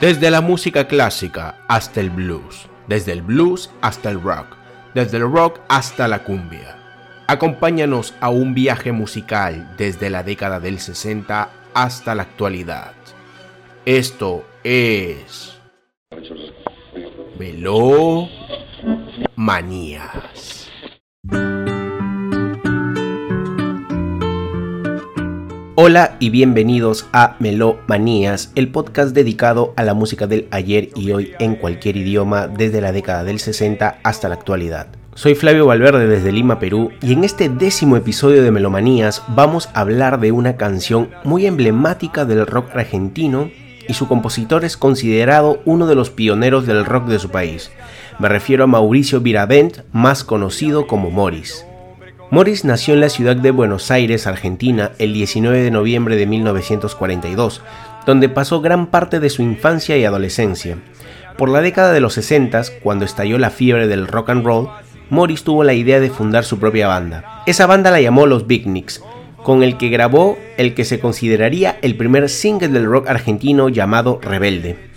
Desde la música clásica hasta el blues, desde el blues hasta el rock, desde el rock hasta la cumbia. Acompáñanos a un viaje musical desde la década del 60 hasta la actualidad. Esto es... Velo Hola y bienvenidos a Melomanías, el podcast dedicado a la música del ayer y hoy en cualquier idioma desde la década del 60 hasta la actualidad. Soy Flavio Valverde desde Lima, Perú, y en este décimo episodio de Melomanías vamos a hablar de una canción muy emblemática del rock argentino y su compositor es considerado uno de los pioneros del rock de su país. Me refiero a Mauricio Viravent, más conocido como Morris. Morris nació en la ciudad de Buenos Aires, Argentina, el 19 de noviembre de 1942, donde pasó gran parte de su infancia y adolescencia. Por la década de los 60, cuando estalló la fiebre del rock and roll, Morris tuvo la idea de fundar su propia banda. Esa banda la llamó Los Beatniks, con el que grabó el que se consideraría el primer single del rock argentino llamado Rebelde.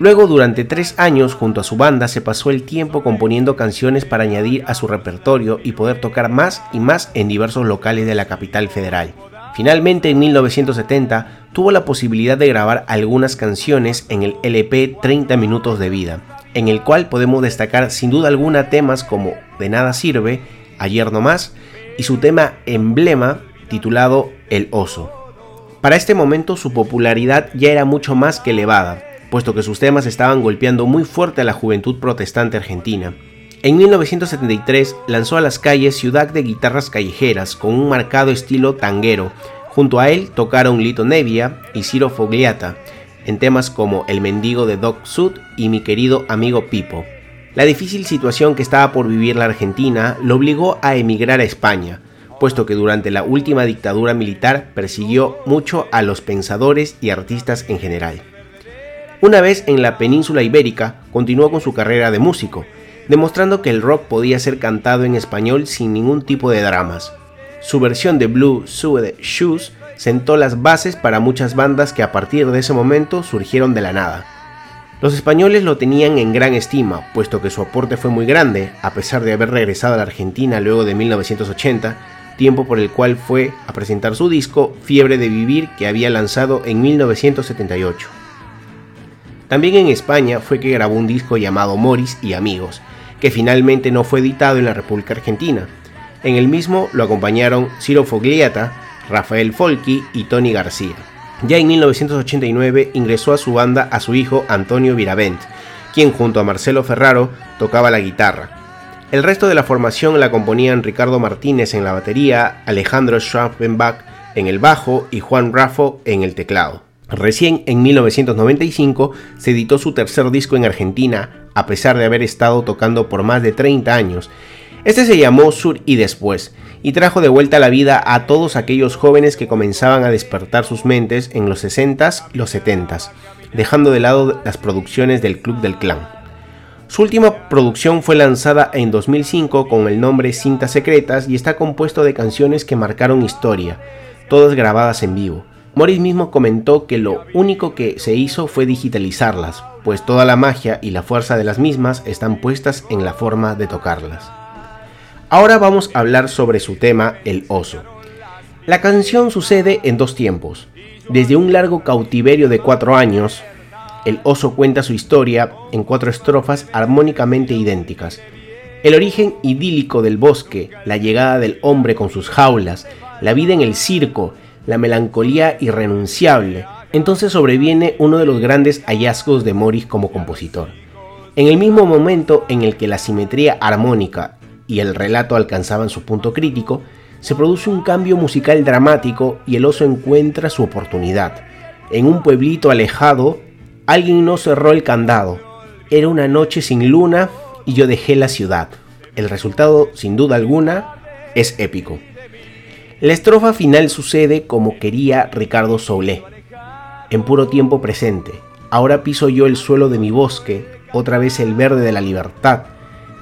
Luego, durante tres años, junto a su banda, se pasó el tiempo componiendo canciones para añadir a su repertorio y poder tocar más y más en diversos locales de la capital federal. Finalmente, en 1970, tuvo la posibilidad de grabar algunas canciones en el LP 30 Minutos de Vida, en el cual podemos destacar sin duda alguna temas como De Nada Sirve, Ayer No Más y su tema emblema titulado El Oso. Para este momento su popularidad ya era mucho más que elevada, puesto que sus temas estaban golpeando muy fuerte a la juventud protestante argentina. En 1973 lanzó a las calles Ciudad de Guitarras Callejeras con un marcado estilo tanguero. Junto a él tocaron Lito Nevia y Ciro Fogliata, en temas como El mendigo de Doc Sud y Mi querido amigo Pipo. La difícil situación que estaba por vivir la Argentina lo obligó a emigrar a España, puesto que durante la última dictadura militar persiguió mucho a los pensadores y artistas en general. Una vez en la península ibérica, continuó con su carrera de músico, demostrando que el rock podía ser cantado en español sin ningún tipo de dramas. Su versión de Blue Suede Shoes sentó las bases para muchas bandas que a partir de ese momento surgieron de la nada. Los españoles lo tenían en gran estima, puesto que su aporte fue muy grande, a pesar de haber regresado a la Argentina luego de 1980, tiempo por el cual fue a presentar su disco Fiebre de Vivir que había lanzado en 1978. También en España fue que grabó un disco llamado Morris y Amigos, que finalmente no fue editado en la República Argentina. En el mismo lo acompañaron Ciro Fogliata, Rafael Folki y Tony García. Ya en 1989 ingresó a su banda a su hijo Antonio Viravent, quien junto a Marcelo Ferraro tocaba la guitarra. El resto de la formación la componían Ricardo Martínez en la batería, Alejandro Schraffenbach en el bajo y Juan Raffo en el teclado. Recién en 1995 se editó su tercer disco en Argentina, a pesar de haber estado tocando por más de 30 años. Este se llamó Sur y Después, y trajo de vuelta a la vida a todos aquellos jóvenes que comenzaban a despertar sus mentes en los 60s y los 70s, dejando de lado las producciones del Club del Clan. Su última producción fue lanzada en 2005 con el nombre Cintas Secretas y está compuesto de canciones que marcaron historia, todas grabadas en vivo. Morris mismo comentó que lo único que se hizo fue digitalizarlas, pues toda la magia y la fuerza de las mismas están puestas en la forma de tocarlas. Ahora vamos a hablar sobre su tema El oso. La canción sucede en dos tiempos. Desde un largo cautiverio de cuatro años, el oso cuenta su historia en cuatro estrofas armónicamente idénticas. El origen idílico del bosque, la llegada del hombre con sus jaulas, la vida en el circo, la melancolía irrenunciable, entonces sobreviene uno de los grandes hallazgos de Morris como compositor. En el mismo momento en el que la simetría armónica y el relato alcanzaban su punto crítico, se produce un cambio musical dramático y el oso encuentra su oportunidad. En un pueblito alejado, alguien no cerró el candado. Era una noche sin luna y yo dejé la ciudad. El resultado, sin duda alguna, es épico. La estrofa final sucede como quería Ricardo Soule, en puro tiempo presente. Ahora piso yo el suelo de mi bosque, otra vez el verde de la libertad.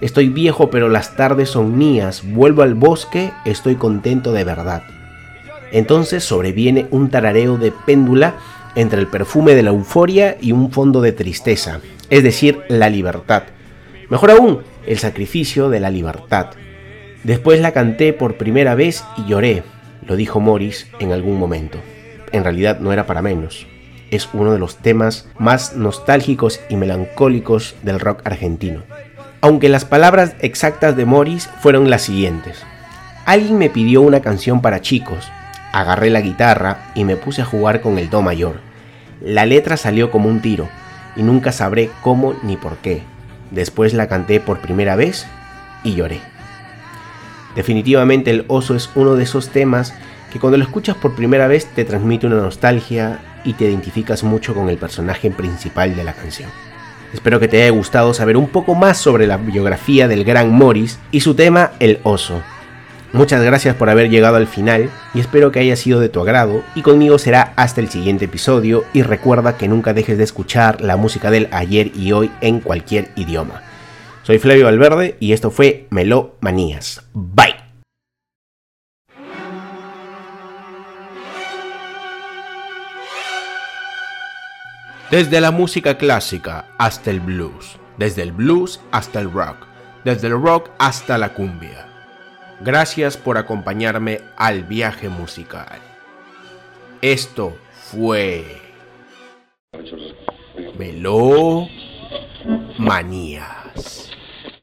Estoy viejo pero las tardes son mías, vuelvo al bosque, estoy contento de verdad. Entonces sobreviene un tarareo de péndula entre el perfume de la euforia y un fondo de tristeza, es decir, la libertad. Mejor aún, el sacrificio de la libertad. Después la canté por primera vez y lloré, lo dijo Morris en algún momento. En realidad no era para menos. Es uno de los temas más nostálgicos y melancólicos del rock argentino. Aunque las palabras exactas de Morris fueron las siguientes. Alguien me pidió una canción para chicos. Agarré la guitarra y me puse a jugar con el do mayor. La letra salió como un tiro y nunca sabré cómo ni por qué. Después la canté por primera vez y lloré. Definitivamente el oso es uno de esos temas que cuando lo escuchas por primera vez te transmite una nostalgia y te identificas mucho con el personaje principal de la canción. Espero que te haya gustado saber un poco más sobre la biografía del gran Morris y su tema El oso. Muchas gracias por haber llegado al final y espero que haya sido de tu agrado y conmigo será hasta el siguiente episodio y recuerda que nunca dejes de escuchar la música del ayer y hoy en cualquier idioma. Soy Flavio Valverde y esto fue Melo Manías. Bye. Desde la música clásica hasta el blues, desde el blues hasta el rock, desde el rock hasta la cumbia. Gracias por acompañarme al viaje musical. Esto fue Melo Manías.